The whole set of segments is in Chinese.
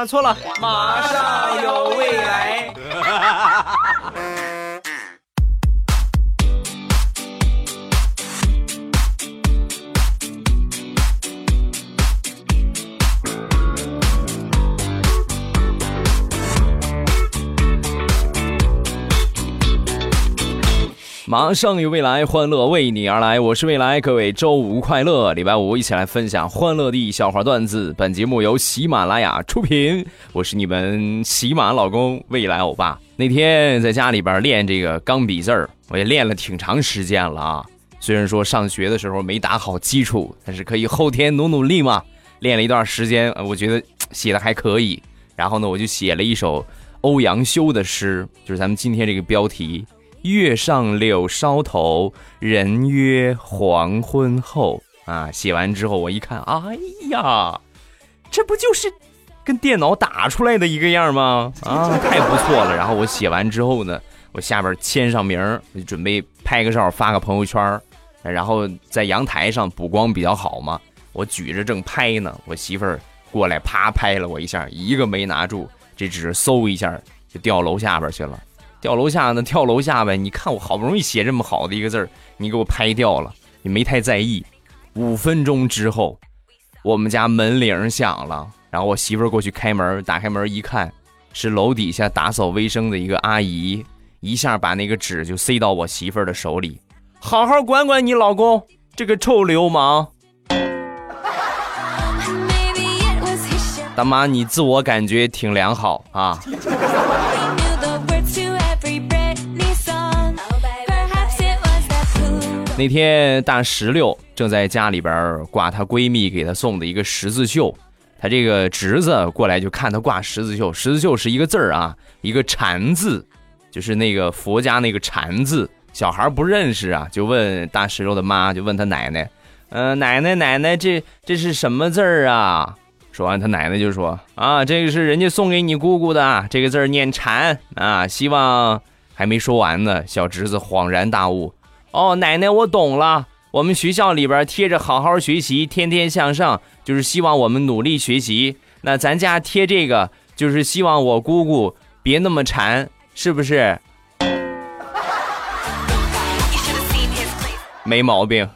啊，错了，马上有未来。马上有未来，欢乐为你而来。我是未来，各位周五快乐！礼拜五一起来分享欢乐的笑话段子。本节目由喜马拉雅出品，我是你们喜马老公未来欧巴。那天在家里边练这个钢笔字儿，我也练了挺长时间了啊。虽然说上学的时候没打好基础，但是可以后天努努力嘛。练了一段时间，我觉得写的还可以。然后呢，我就写了一首欧阳修的诗，就是咱们今天这个标题。月上柳梢头，人约黄昏后。啊，写完之后我一看，哎呀，这不就是跟电脑打出来的一个样吗？啊，太不错了。然后我写完之后呢，我下边签上名，我就准备拍个照发个朋友圈。然后在阳台上补光比较好嘛，我举着正拍呢，我媳妇儿过来啪拍了我一下，一个没拿住，这纸嗖一下就掉楼下边去了。掉楼下那？跳楼下呗！你看我好不容易写这么好的一个字儿，你给我拍掉了，你没太在意。五分钟之后，我们家门铃响了，然后我媳妇儿过去开门，打开门一看，是楼底下打扫卫生的一个阿姨，一下把那个纸就塞到我媳妇儿的手里，好好管管你老公这个臭流氓。大妈，你自我感觉挺良好啊。那天大石榴正在家里边挂她闺蜜给她送的一个十字绣，她这个侄子过来就看她挂十字绣，十字绣是一个字儿啊，一个禅字，就是那个佛家那个禅字，小孩不认识啊，就问大石榴的妈，就问他奶奶，嗯，奶奶奶奶，这这是什么字儿啊？说完，他奶奶就说啊，这个是人家送给你姑姑的，这个字念禅啊，希望还没说完呢，小侄子恍然大悟。哦，奶奶，我懂了。我们学校里边贴着“好好学习，天天向上”，就是希望我们努力学习。那咱家贴这个，就是希望我姑姑别那么馋，是不是？没毛病。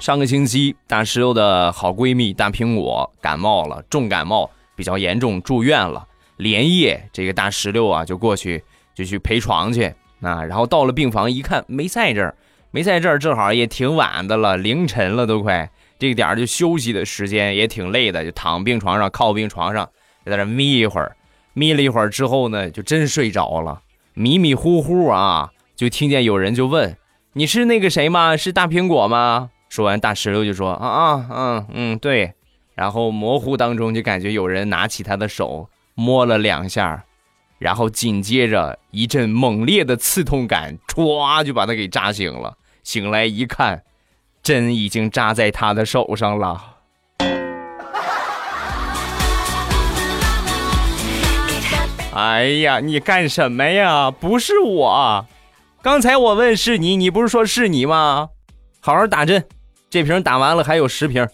上个星期，大石榴的好闺蜜大苹果感冒了，重感冒，比较严重，住院了。连夜，这个大石榴啊，就过去就去陪床去啊。然后到了病房一看，没在这儿，没在这儿，正好也挺晚的了，凌晨了都快。这个点儿就休息的时间也挺累的，就躺病床上，靠病床上就在那眯一会儿。眯了一会儿之后呢，就真睡着了，迷迷糊糊啊，就听见有人就问：“你是那个谁吗？是大苹果吗？”说完，大石榴就说：“啊啊嗯嗯对。”然后模糊当中就感觉有人拿起他的手。摸了两下，然后紧接着一阵猛烈的刺痛感，歘就把他给扎醒了。醒来一看，针已经扎在他的手上了。哎呀，你干什么呀？不是我，刚才我问是你，你不是说是你吗？好好打针，这瓶打完了还有十瓶。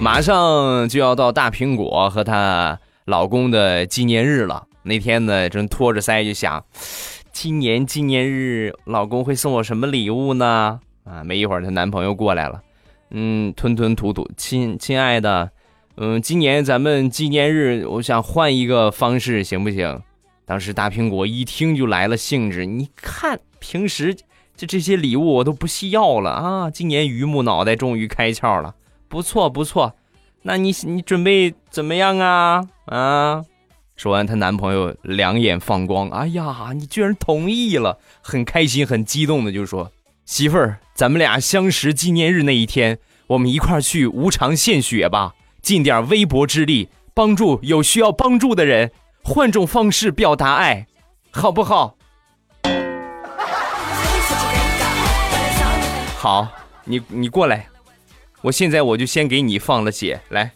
马上就要到大苹果和她老公的纪念日了。那天呢，正托着腮就想，今年纪念日老公会送我什么礼物呢？啊，没一会儿，她男朋友过来了，嗯，吞吞吐吐，亲亲爱的，嗯，今年咱们纪念日，我想换一个方式，行不行？当时大苹果一听就来了兴致，你看平时就这些礼物我都不需要了啊，今年榆木脑袋终于开窍了。不错不错，那你你准备怎么样啊？啊！说完，她男朋友两眼放光，哎呀，你居然同意了，很开心，很激动的就说：“媳妇儿，咱们俩相识纪念日那一天，我们一块儿去无偿献血吧，尽点微薄之力，帮助有需要帮助的人，换种方式表达爱，好不好？”好，你你过来。我现在我就先给你放了血，来。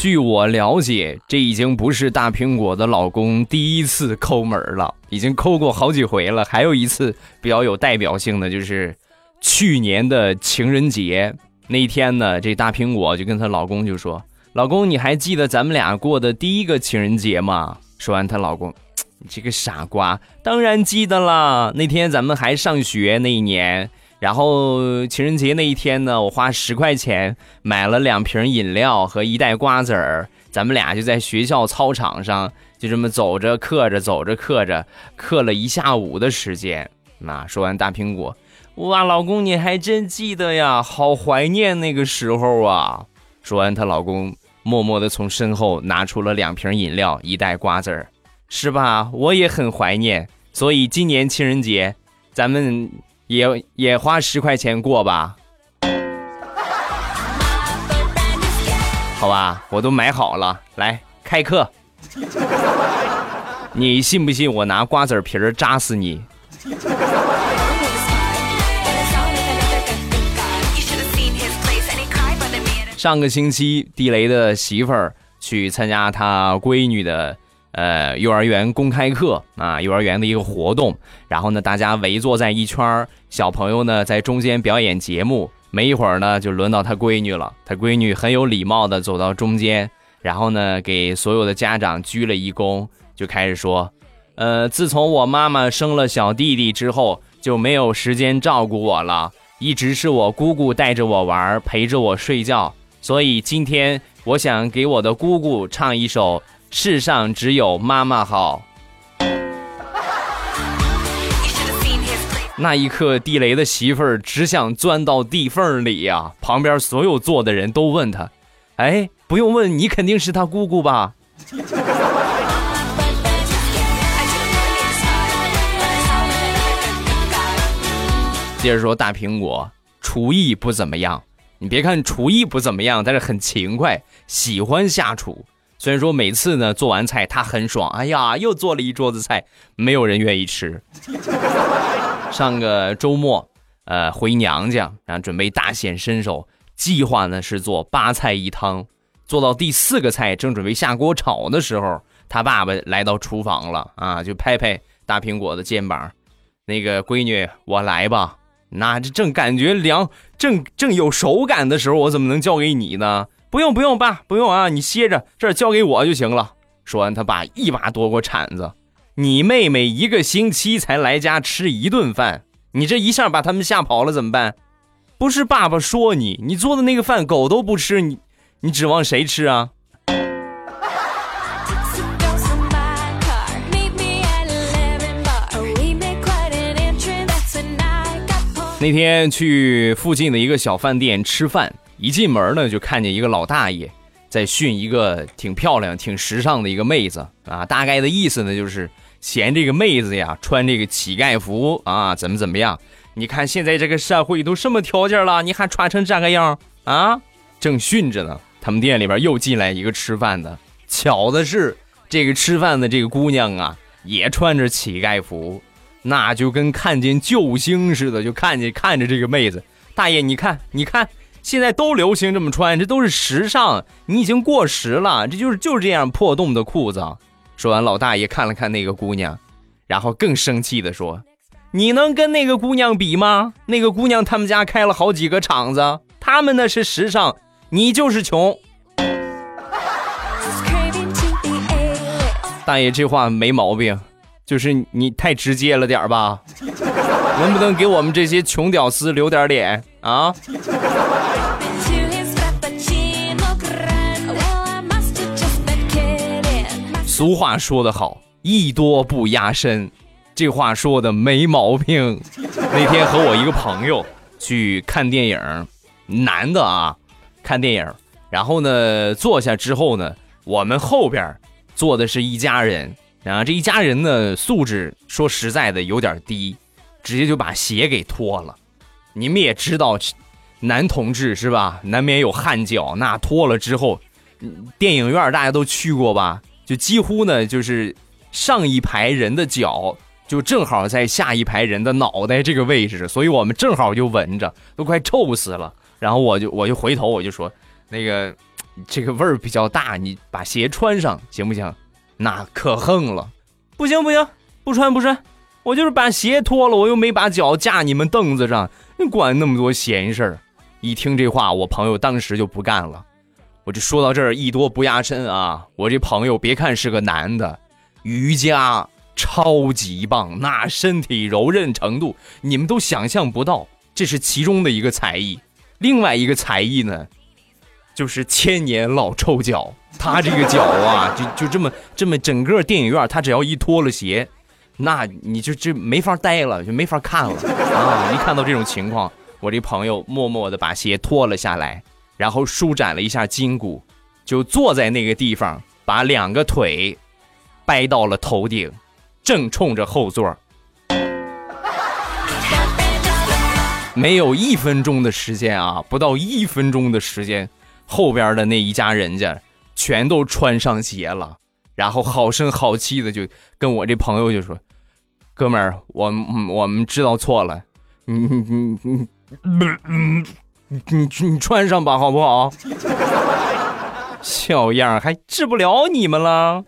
据我了解，这已经不是大苹果的老公第一次抠门了，已经抠过好几回了，还有一次比较有代表性的就是去年的情人节那天呢，这大苹果就跟她老公就说，老公你还记得咱们俩过的第一个情人节吗？说完她老公。你这个傻瓜，当然记得了。那天咱们还上学那一年。”然后情人节那一天呢，我花十块钱买了两瓶饮料和一袋瓜子儿，咱们俩就在学校操场上就这么走着嗑着，走着嗑着，嗑了一下午的时间。那说完大苹果，哇，老公你还真记得呀，好怀念那个时候啊。说完，她老公默默地从身后拿出了两瓶饮料，一袋瓜子儿，是吧？我也很怀念，所以今年情人节，咱们。也也花十块钱过吧，好吧，我都买好了，来开课。你信不信我拿瓜子皮儿扎死你？上个星期，地雷的媳妇儿去参加他闺女的。呃，幼儿园公开课啊，幼儿园的一个活动，然后呢，大家围坐在一圈儿小朋友呢在中间表演节目。没一会儿呢，就轮到他闺女了。他闺女很有礼貌的走到中间，然后呢，给所有的家长鞠了一躬，就开始说：“呃，自从我妈妈生了小弟弟之后，就没有时间照顾我了，一直是我姑姑带着我玩，陪着我睡觉。所以今天我想给我的姑姑唱一首。”世上只有妈妈好。那一刻，地雷的媳妇儿只想钻到地缝里呀！旁边所有坐的人都问他：“哎，不用问，你肯定是他姑姑吧？”接着说，大苹果厨艺不怎么样。你别看厨艺不怎么样，但是很勤快，喜欢下厨。虽然说每次呢做完菜他很爽，哎呀又做了一桌子菜，没有人愿意吃。上个周末，呃回娘家，然后准备大显身手，计划呢是做八菜一汤。做到第四个菜，正准备下锅炒的时候，他爸爸来到厨房了啊，就拍拍大苹果的肩膀，那个闺女我来吧。那这正感觉凉，正正有手感的时候，我怎么能交给你呢？不用不用，爸不用啊，你歇着，这儿交给我就行了。说完，他爸一把夺过铲子：“你妹妹一个星期才来家吃一顿饭，你这一下把他们吓跑了怎么办？不是爸爸说你，你做的那个饭狗都不吃，你你指望谁吃啊？”那天去附近的一个小饭店吃饭。一进门呢，就看见一个老大爷在训一个挺漂亮、挺时尚的一个妹子啊。大概的意思呢，就是嫌这个妹子呀穿这个乞丐服啊，怎么怎么样？你看现在这个社会都什么条件了，你还穿成这个样啊？正训着呢，他们店里边又进来一个吃饭的。巧的是，这个吃饭的这个姑娘啊，也穿着乞丐服，那就跟看见救星似的，就看见看着这个妹子。大爷，你看，你看。现在都流行这么穿，这都是时尚。你已经过时了，这就是就是这样破洞的裤子。说完，老大爷看了看那个姑娘，然后更生气的说：“你能跟那个姑娘比吗？那个姑娘他们家开了好几个厂子，他们那是时尚，你就是穷。”大爷这话没毛病，就是你太直接了点吧？能不能给我们这些穷屌丝留点脸啊？俗话说得好，艺多不压身，这话说的没毛病。那天和我一个朋友去看电影，男的啊，看电影，然后呢坐下之后呢，我们后边坐的是一家人，然后这一家人呢素质说实在的有点低，直接就把鞋给脱了。你们也知道，男同志是吧，难免有汗脚，那脱了之后，电影院大家都去过吧？就几乎呢，就是上一排人的脚就正好在下一排人的脑袋这个位置，所以我们正好就闻着，都快臭死了。然后我就我就回头我就说，那个这个味儿比较大，你把鞋穿上行不行？那可横了，不行不行，不穿不穿，我就是把鞋脱了，我又没把脚架你们凳子上，你管那么多闲事儿？一听这话，我朋友当时就不干了。我这说到这儿，艺多不压身啊！我这朋友别看是个男的，瑜伽超级棒，那身体柔韧程度你们都想象不到。这是其中的一个才艺，另外一个才艺呢，就是千年老臭脚。他这个脚啊，就就这么这么整个电影院，他只要一脱了鞋，那你就就没法待了，就没法看了啊！一看到这种情况，我这朋友默默的把鞋脱了下来。然后舒展了一下筋骨，就坐在那个地方，把两个腿掰到了头顶，正冲着后座。没有一分钟的时间啊，不到一分钟的时间，后边的那一家人家全都穿上鞋了，然后好声好气的就跟我这朋友就说：“哥们儿，我我们知道错了，你你你你。”你你你穿上吧，好不好？小样还治不了你们了。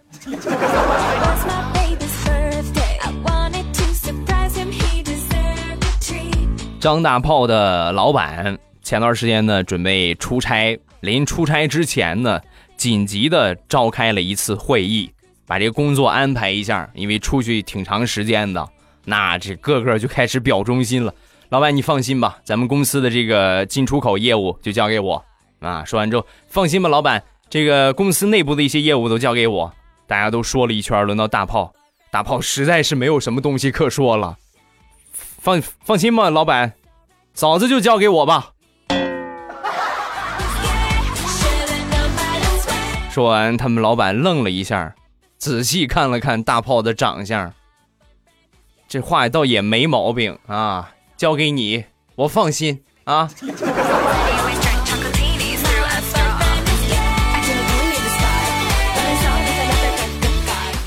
张大炮的老板前段时间呢，准备出差，临出差之前呢，紧急的召开了一次会议，把这个工作安排一下，因为出去挺长时间的，那这个个就开始表忠心了。老板，你放心吧，咱们公司的这个进出口业务就交给我啊。说完之后，放心吧，老板，这个公司内部的一些业务都交给我。大家都说了一圈，轮到大炮，大炮实在是没有什么东西可说了。放放心吧，老板，嫂子就交给我吧。说完，他们老板愣了一下，仔细看了看大炮的长相，这话倒也没毛病啊。交给你，我放心啊。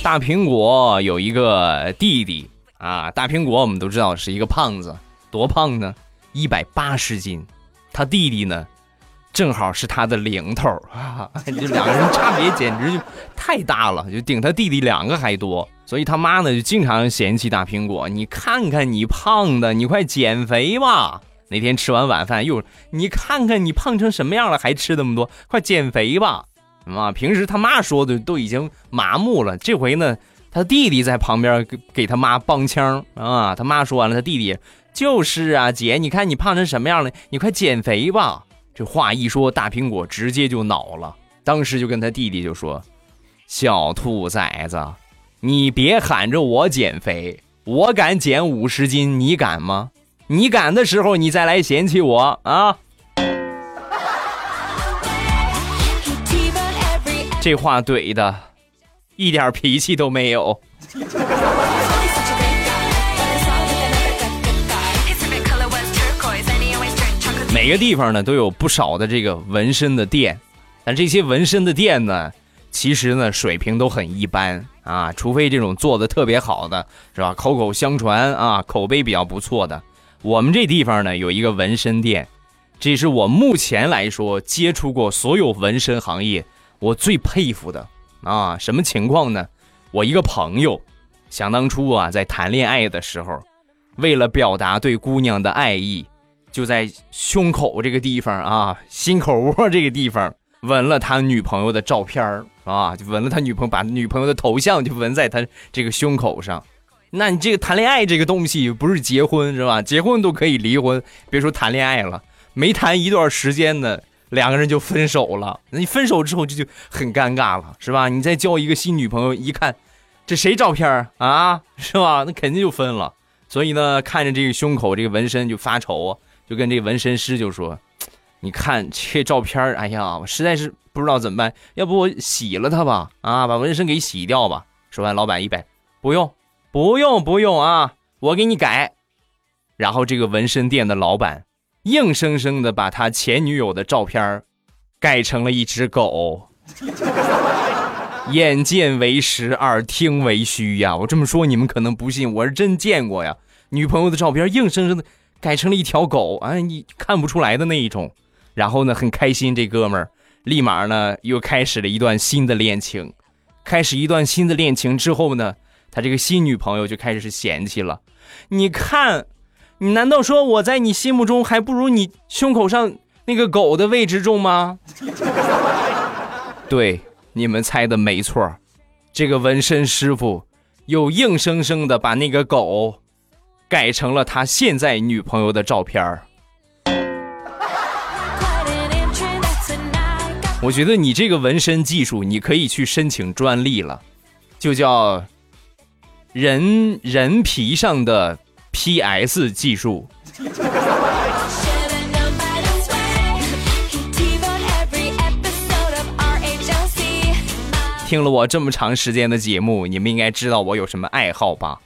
大苹果有一个弟弟啊，大苹果我们都知道是一个胖子，多胖呢？一百八十斤。他弟弟呢，正好是他的零头啊，这两个人差别简直就太大了，就顶他弟弟两个还多。所以他妈呢就经常嫌弃大苹果，你看看你胖的，你快减肥吧。那天吃完晚饭又，你看看你胖成什么样了，还吃那么多，快减肥吧。啊，平时他妈说的都已经麻木了，这回呢，他弟弟在旁边给给他妈帮腔啊。他妈说完了，他弟弟就是啊，姐，你看你胖成什么样了，你快减肥吧。这话一说，大苹果直接就恼了，当时就跟他弟弟就说：“小兔崽子。”你别喊着我减肥，我敢减五十斤，你敢吗？你敢的时候，你再来嫌弃我啊！这话怼的，一点脾气都没有。每个地方呢都有不少的这个纹身的店，但这些纹身的店呢，其实呢水平都很一般。啊，除非这种做的特别好的，是吧？口口相传啊，口碑比较不错的。我们这地方呢有一个纹身店，这是我目前来说接触过所有纹身行业我最佩服的啊。什么情况呢？我一个朋友，想当初啊在谈恋爱的时候，为了表达对姑娘的爱意，就在胸口这个地方啊，心口窝这个地方纹了他女朋友的照片。啊，就纹了他女朋友，把女朋友的头像就纹在他这个胸口上。那你这个谈恋爱这个东西不是结婚是吧？结婚都可以离婚，别说谈恋爱了，没谈一段时间呢，两个人就分手了。那你分手之后就就很尴尬了，是吧？你再交一个新女朋友，一看这谁照片啊，是吧？那肯定就分了。所以呢，看着这个胸口这个纹身就发愁啊，就跟这纹身师就说：“你看这照片，哎呀，我实在是。”不知道怎么办，要不我洗了它吧？啊，把纹身给洗掉吧。说完，老板一摆，不用，不用，不用啊，我给你改。然后这个纹身店的老板硬生生的把他前女友的照片改成了一只狗。眼见为实，耳听为虚呀！我这么说你们可能不信，我是真见过呀。女朋友的照片硬生生的改成了一条狗，哎，你看不出来的那一种。然后呢，很开心，这哥们儿。立马呢又开始了一段新的恋情。开始一段新的恋情之后呢，他这个新女朋友就开始嫌弃了。你看，你难道说我在你心目中还不如你胸口上那个狗的位置重吗？对，你们猜的没错，这个纹身师傅又硬生生的把那个狗改成了他现在女朋友的照片儿。我觉得你这个纹身技术，你可以去申请专利了，就叫人人皮上的 PS 技术。听了我这么长时间的节目，你们应该知道我有什么爱好吧？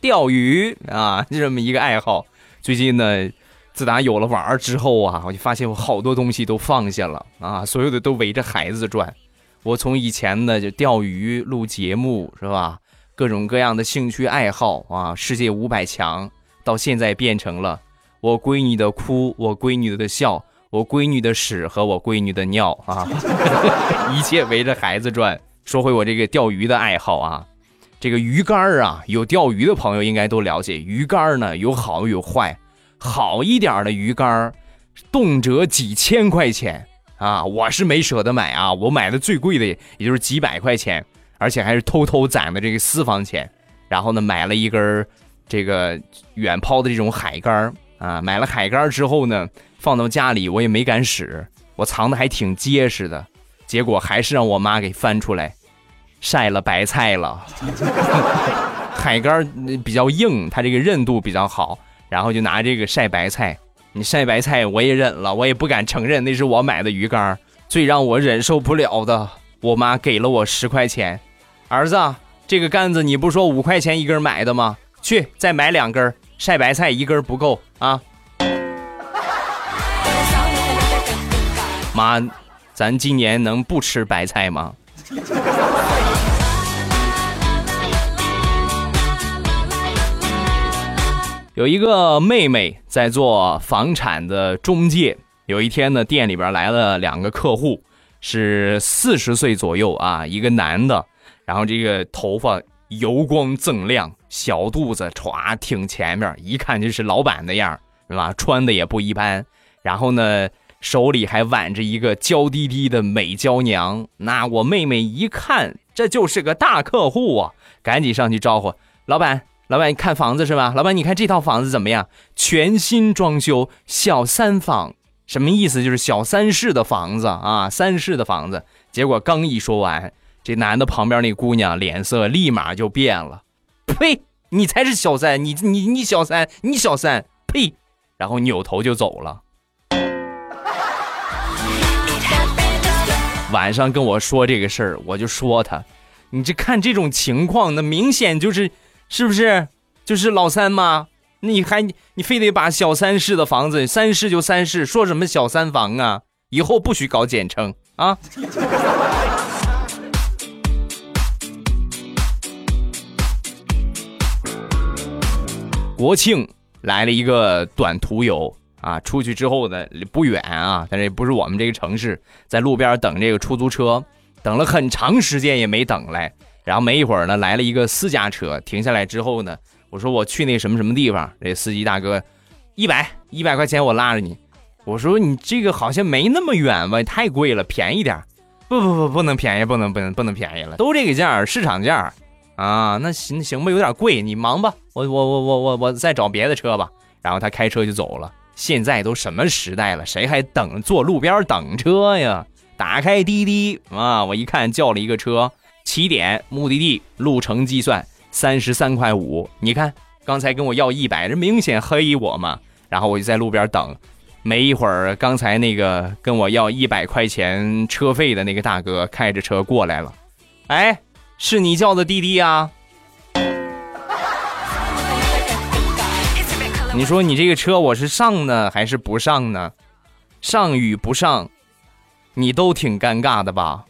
钓鱼啊，这么一个爱好。最近呢。自打有了娃儿之后啊，我就发现我好多东西都放下了啊，所有的都围着孩子转。我从以前的就钓鱼、录节目是吧，各种各样的兴趣爱好啊，世界五百强，到现在变成了我闺女的哭，我闺女的笑，我闺女的屎和我闺女的尿啊，一切围着孩子转。说回我这个钓鱼的爱好啊，这个鱼竿啊，有钓鱼的朋友应该都了解，鱼竿呢有好有坏。好一点的鱼竿动辄几千块钱啊！我是没舍得买啊，我买的最贵的也就是几百块钱，而且还是偷偷攒的这个私房钱。然后呢，买了一根这个远抛的这种海竿啊。买了海竿之后呢，放到家里我也没敢使，我藏的还挺结实的。结果还是让我妈给翻出来晒了白菜了。海竿比较硬，它这个韧度比较好。然后就拿这个晒白菜，你晒白菜我也忍了，我也不敢承认那是我买的鱼竿。最让我忍受不了的，我妈给了我十块钱，儿子，这个杆子你不说五块钱一根买的吗？去再买两根，晒白菜一根不够啊。妈，咱今年能不吃白菜吗？有一个妹妹在做房产的中介。有一天呢，店里边来了两个客户，是四十岁左右啊，一个男的，然后这个头发油光锃亮，小肚子歘挺前面，一看就是老板的样是吧？穿的也不一般，然后呢，手里还挽着一个娇滴滴的美娇娘。那我妹妹一看，这就是个大客户啊，赶紧上去招呼老板。老板，你看房子是吧？老板，你看这套房子怎么样？全新装修，小三房，什么意思？就是小三室的房子啊，三室的房子。结果刚一说完，这男的旁边那姑娘脸色立马就变了。呸！你才是小三，你你你小三，你小三，呸！然后扭头就走了。晚上跟我说这个事儿，我就说他，你这看这种情况，那明显就是。是不是就是老三吗？你还你非得把小三室的房子，三室就三室，说什么小三房啊？以后不许搞简称啊！国庆来了一个短途游啊，出去之后呢不远啊，但是也不是我们这个城市，在路边等这个出租车，等了很长时间也没等来。然后没一会儿呢，来了一个私家车，停下来之后呢，我说我去那什么什么地方，这司机大哥，一百一百块钱我拉着你。我说你这个好像没那么远吧，太贵了，便宜点。不不不，不能便宜，不能不能不能便宜了，都这个价，市场价啊。那行行吧，有点贵，你忙吧，我我我我我我再找别的车吧。然后他开车就走了。现在都什么时代了，谁还等坐路边等车呀？打开滴滴啊，我一看叫了一个车。起点目的地路程计算三十三块五，你看刚才跟我要一百，这明显黑我嘛。然后我就在路边等，没一会儿，刚才那个跟我要一百块钱车费的那个大哥开着车过来了。哎，是你叫的滴滴啊？你说你这个车我是上呢还是不上呢？上与不上，你都挺尴尬的吧？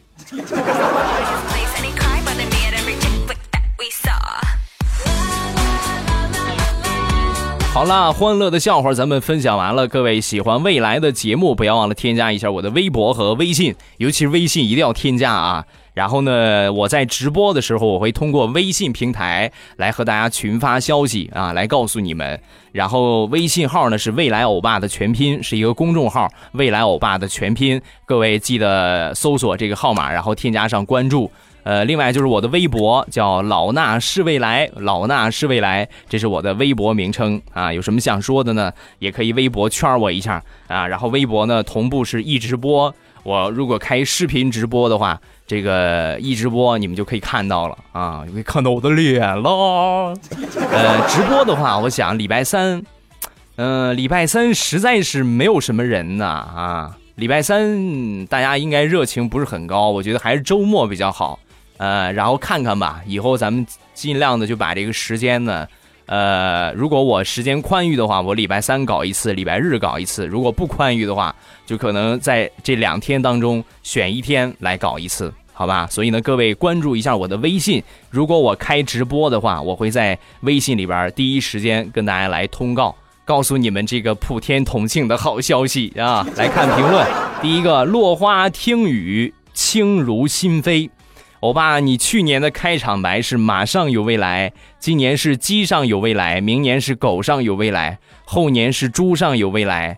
好啦，欢乐的笑话咱们分享完了。各位喜欢未来的节目，不要忘了添加一下我的微博和微信，尤其是微信一定要添加啊。然后呢，我在直播的时候，我会通过微信平台来和大家群发消息啊，来告诉你们。然后微信号呢是未来欧巴的全拼，是一个公众号，未来欧巴的全拼。各位记得搜索这个号码，然后添加上关注。呃，另外就是我的微博叫老衲是未来，老衲是未来，这是我的微博名称啊。有什么想说的呢？也可以微博圈我一下啊。然后微博呢同步是一直播，我如果开视频直播的话。这个一直播你们就可以看到了啊，可以看到我的脸了。呃，直播的话，我想礼拜三，嗯，礼拜三实在是没有什么人呐啊。礼拜三大家应该热情不是很高，我觉得还是周末比较好。呃，然后看看吧，以后咱们尽量的就把这个时间呢，呃，如果我时间宽裕的话，我礼拜三搞一次，礼拜日搞一次；如果不宽裕的话，就可能在这两天当中选一天来搞一次。好吧，所以呢，各位关注一下我的微信。如果我开直播的话，我会在微信里边第一时间跟大家来通告，告诉你们这个普天同庆的好消息啊！来看评论，第一个落花听雨，轻如心扉。欧巴，你去年的开场白是马上有未来，今年是鸡上有未来，明年是狗上有未来，后年是猪上有未来。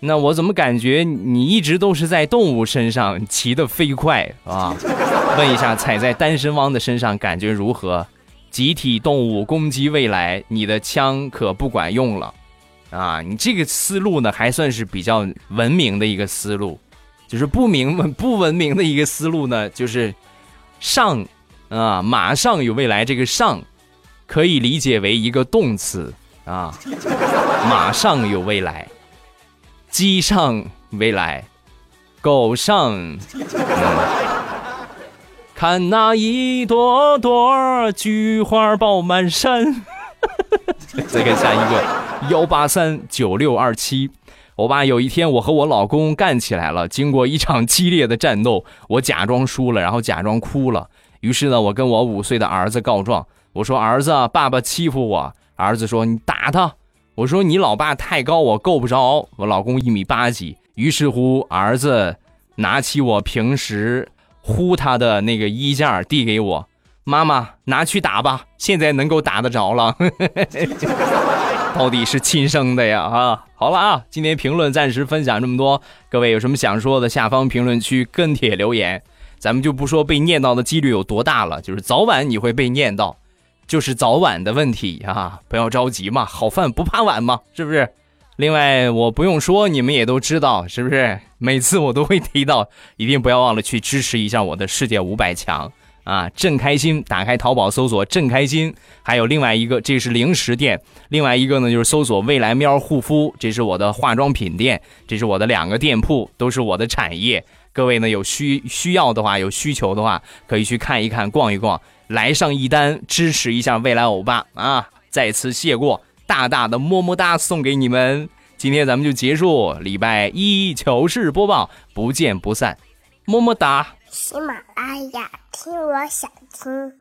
那我怎么感觉你一直都是在动物身上骑得飞快啊？问一下，踩在单身汪的身上感觉如何？集体动物攻击未来，你的枪可不管用了啊！你这个思路呢，还算是比较文明的一个思路，就是不明不文明的一个思路呢，就是上啊，马上有未来，这个上可以理解为一个动词啊，马上有未来。鸡上未来，狗上。嗯、看那一朵朵菊花爆满山。再看下一个幺八三九六二七。欧巴，有一天我和我老公干起来了，经过一场激烈的战斗，我假装输了，然后假装哭了。于是呢，我跟我五岁的儿子告状，我说：“儿子，爸爸欺负我。”儿子说：“你打他。”我说你老爸太高，我够不着。我老公一米八几，于是乎儿子拿起我平时呼他的那个衣架递给我，妈妈拿去打吧，现在能够打得着了。到底是亲生的呀啊！好了啊，今天评论暂时分享这么多，各位有什么想说的，下方评论区跟帖留言，咱们就不说被念到的几率有多大了，就是早晚你会被念到。就是早晚的问题啊，不要着急嘛，好饭不怕晚嘛，是不是？另外，我不用说，你们也都知道，是不是？每次我都会提到，一定不要忘了去支持一下我的世界五百强啊！正开心，打开淘宝搜索“正开心”，还有另外一个，这是零食店；另外一个呢，就是搜索“未来喵护肤”，这是我的化妆品店，这是我的两个店铺，都是我的产业。各位呢，有需需要的话，有需求的话，可以去看一看，逛一逛。来上一单，支持一下未来欧巴啊！再次谢过，大大的么么哒送给你们。今天咱们就结束，礼拜一糗事播报，不见不散，么么哒。喜马拉雅，听我想听。